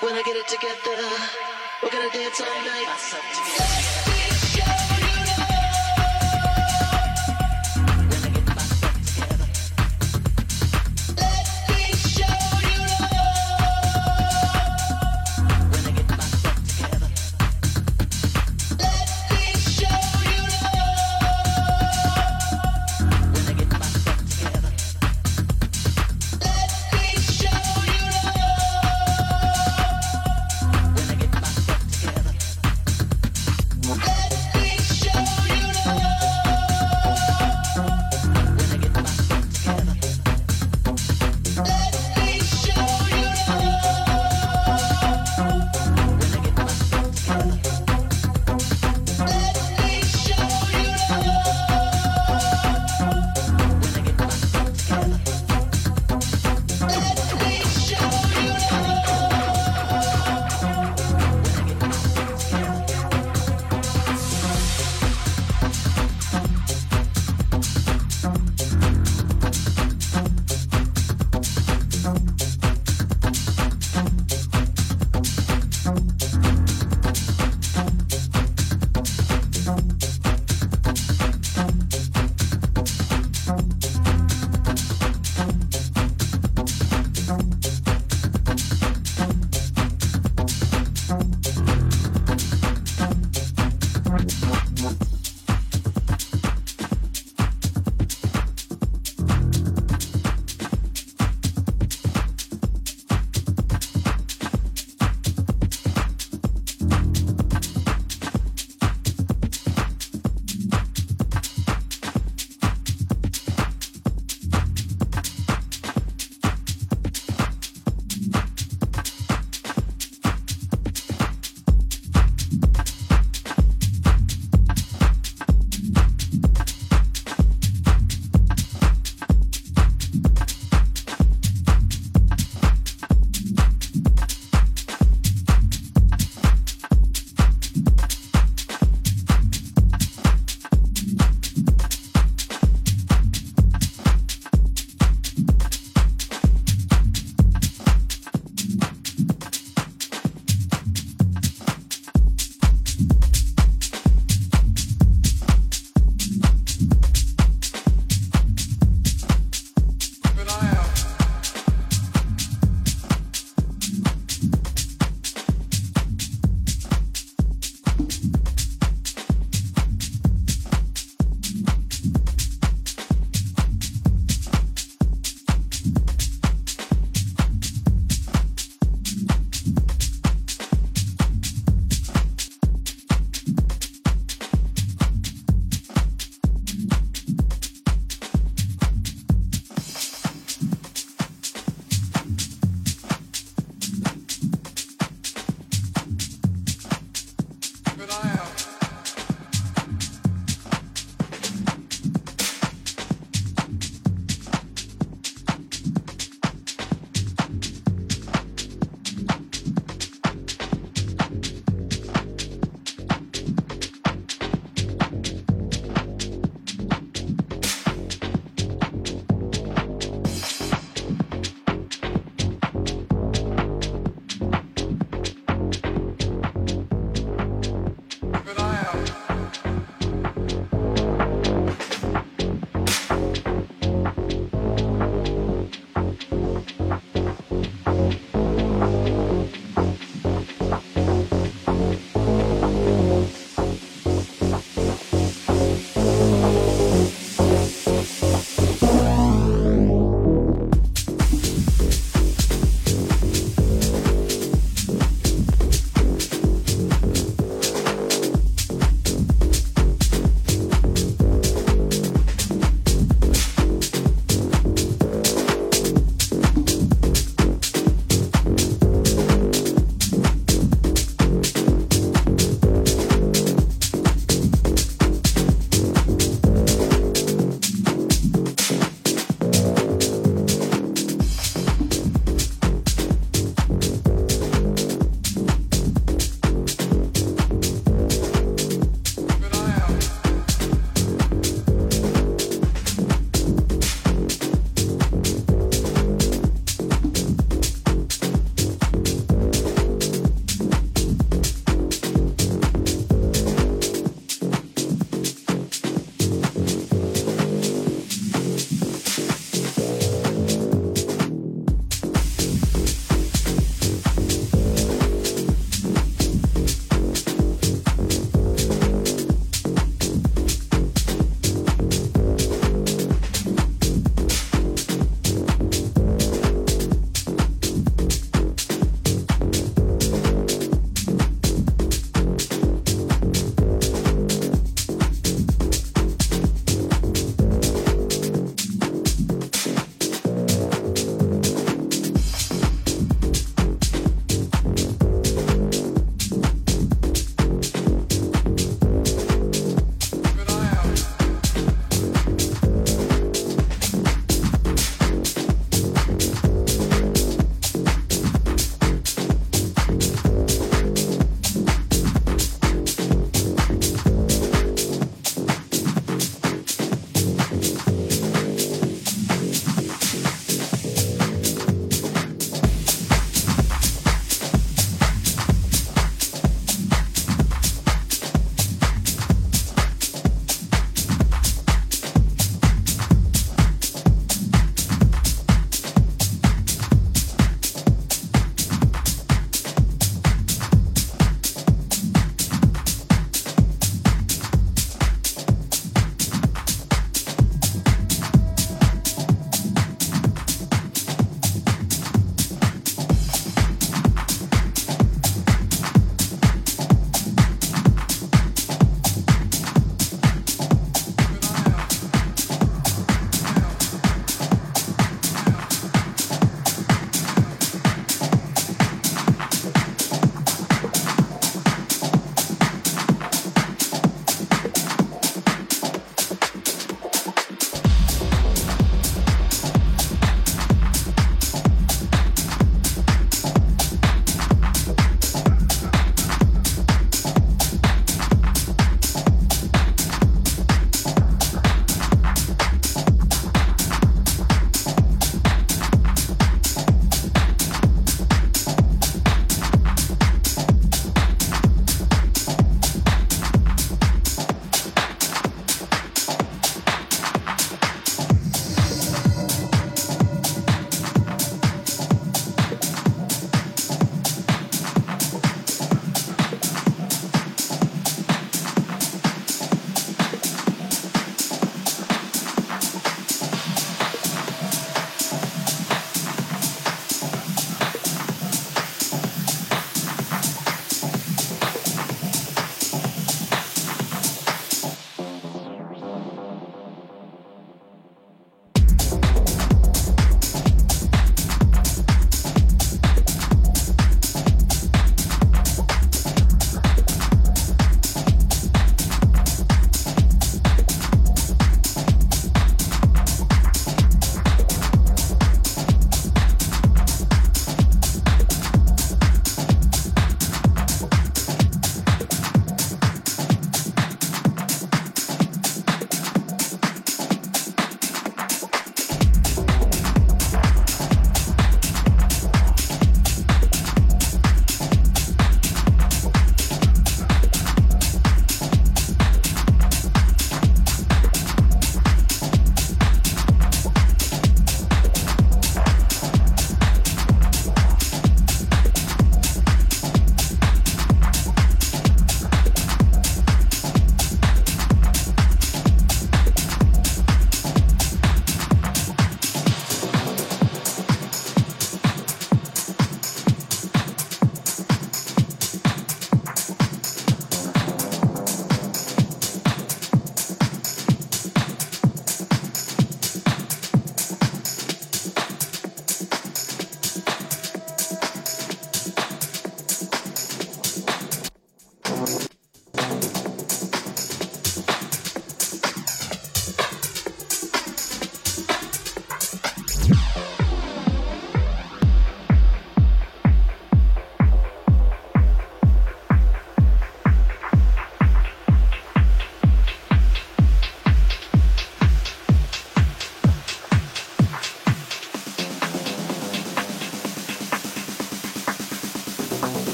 When I get it together, we're gonna dance all night.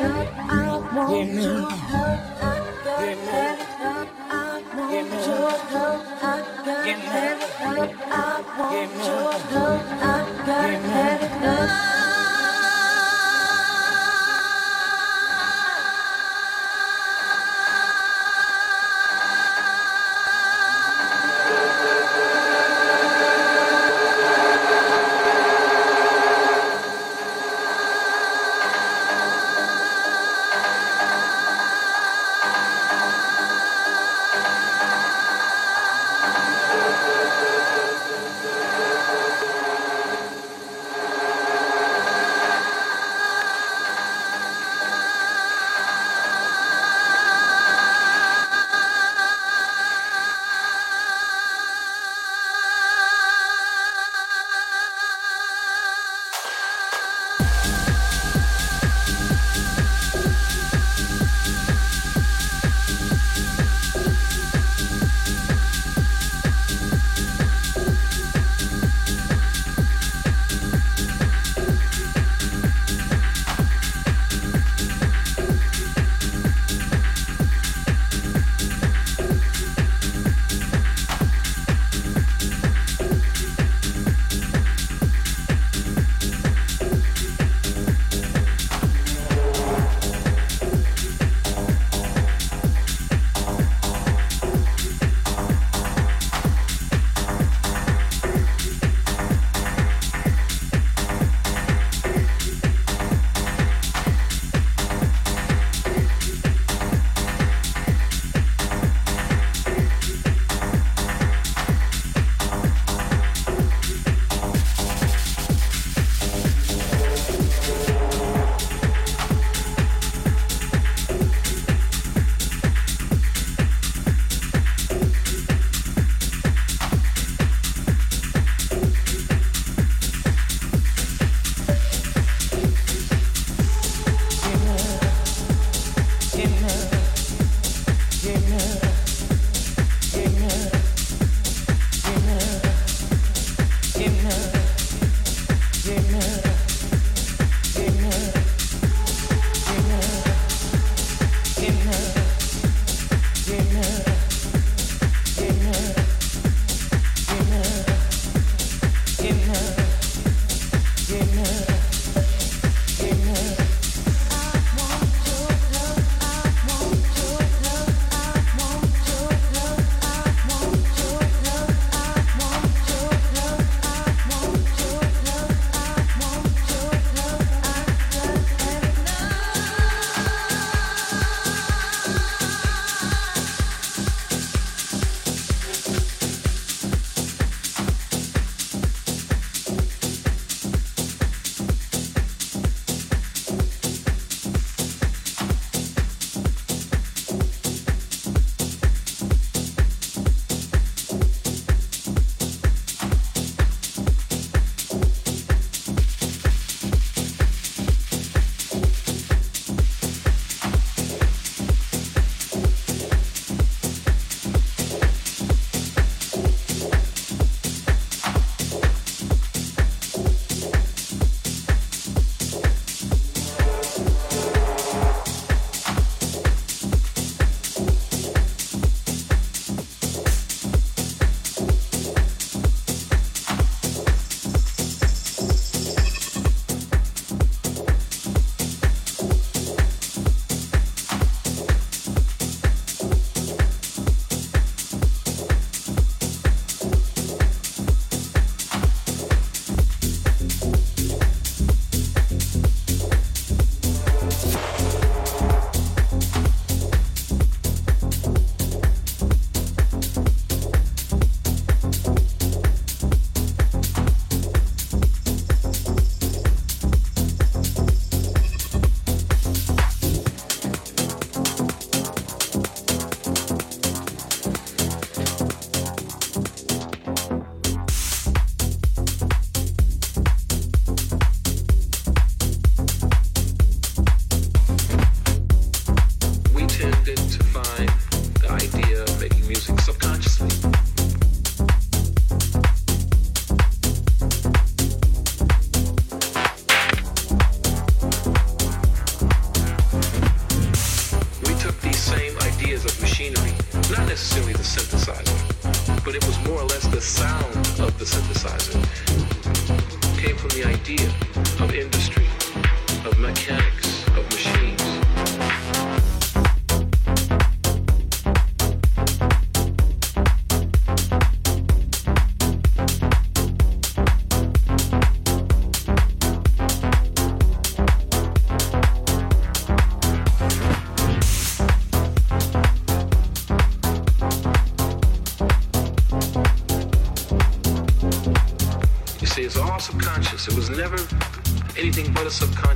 give me, give me.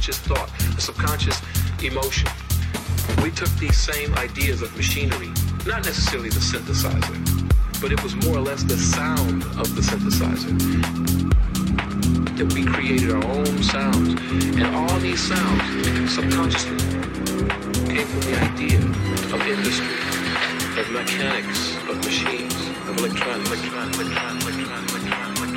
subconscious thought, a subconscious emotion. We took these same ideas of machinery, not necessarily the synthesizer, but it was more or less the sound of the synthesizer that we created our own sounds. And all these sounds subconsciously came from the idea of industry, of mechanics, of machines, of electronics, electronics, electronics, electronics, electronics.